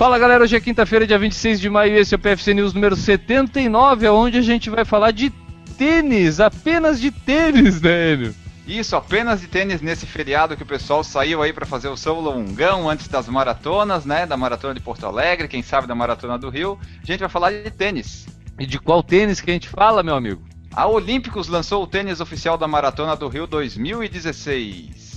Fala galera, hoje é quinta-feira, dia 26 de maio, esse é o PFC News número 79, onde a gente vai falar de tênis, apenas de tênis, né, Enio? Isso, apenas de tênis nesse feriado que o pessoal saiu aí para fazer o seu longão antes das maratonas, né? Da maratona de Porto Alegre, quem sabe da maratona do Rio. A gente vai falar de tênis. E de qual tênis que a gente fala, meu amigo? A Olímpicos lançou o tênis oficial da maratona do Rio 2016.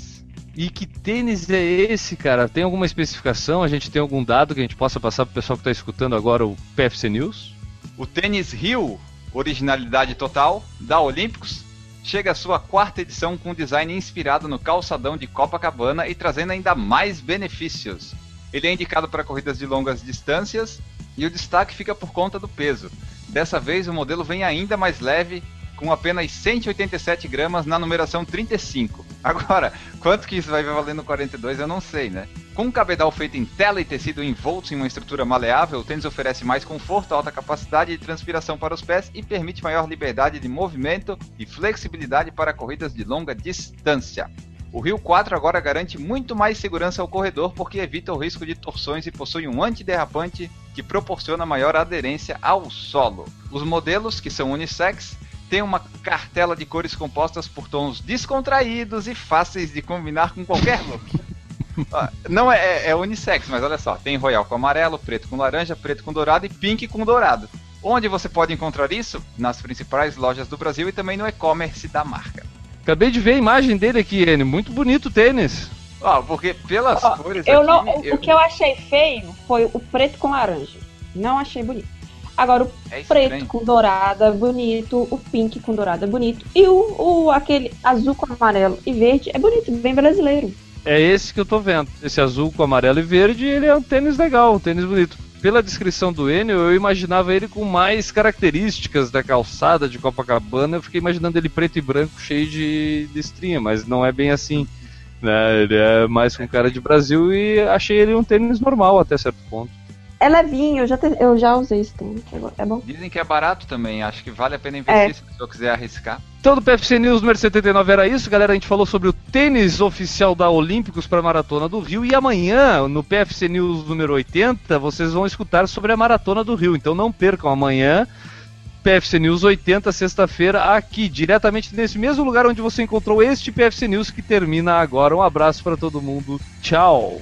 E que tênis é esse, cara? Tem alguma especificação? A gente tem algum dado que a gente possa passar pro pessoal que está escutando agora o PFC News? O tênis Rio, originalidade total, da Olímpicos, chega à sua quarta edição com design inspirado no calçadão de Copacabana e trazendo ainda mais benefícios. Ele é indicado para corridas de longas distâncias e o destaque fica por conta do peso. Dessa vez o modelo vem ainda mais leve com apenas 187 gramas na numeração 35. Agora, quanto que isso vai valer no 42 eu não sei, né? Com um cabedal feito em tela e tecido envolto em uma estrutura maleável, o tênis oferece mais conforto, alta capacidade de transpiração para os pés e permite maior liberdade de movimento e flexibilidade para corridas de longa distância. O Rio 4 agora garante muito mais segurança ao corredor porque evita o risco de torções e possui um antiderrapante que proporciona maior aderência ao solo. Os modelos, que são unissex, tem uma cartela de cores compostas por tons descontraídos e fáceis de combinar com qualquer look. Não é, é, é, unissex, mas olha só, tem royal com amarelo, preto com laranja, preto com dourado e pink com dourado. Onde você pode encontrar isso? Nas principais lojas do Brasil e também no e-commerce da marca. Acabei de ver a imagem dele aqui, N. Muito bonito o tênis. Ah, porque pelas cores eu aqui, não, eu... O que eu achei feio foi o preto com laranja. Não achei bonito. Agora, o é preto com dourado é bonito, o pink com dourado é bonito, e o, o aquele azul com amarelo e verde é bonito, bem brasileiro. É esse que eu tô vendo. Esse azul com amarelo e verde, ele é um tênis legal, um tênis bonito. Pela descrição do Enio, eu imaginava ele com mais características da calçada de Copacabana. Eu fiquei imaginando ele preto e branco, cheio de, de estrinha, mas não é bem assim. Né? Ele é mais com cara de Brasil e achei ele um tênis normal até certo ponto. É levinho, eu já, te, eu já usei esse tênis. É bom. Dizem que é barato também, acho que vale a pena investir é. se a pessoa quiser arriscar. Então, do PFC News número 79 era isso, galera. A gente falou sobre o tênis oficial da Olímpicos para a Maratona do Rio. E amanhã, no PFC News número 80, vocês vão escutar sobre a Maratona do Rio. Então não percam amanhã. PFC News 80, sexta-feira, aqui, diretamente nesse mesmo lugar onde você encontrou este PFC News que termina agora. Um abraço para todo mundo. Tchau.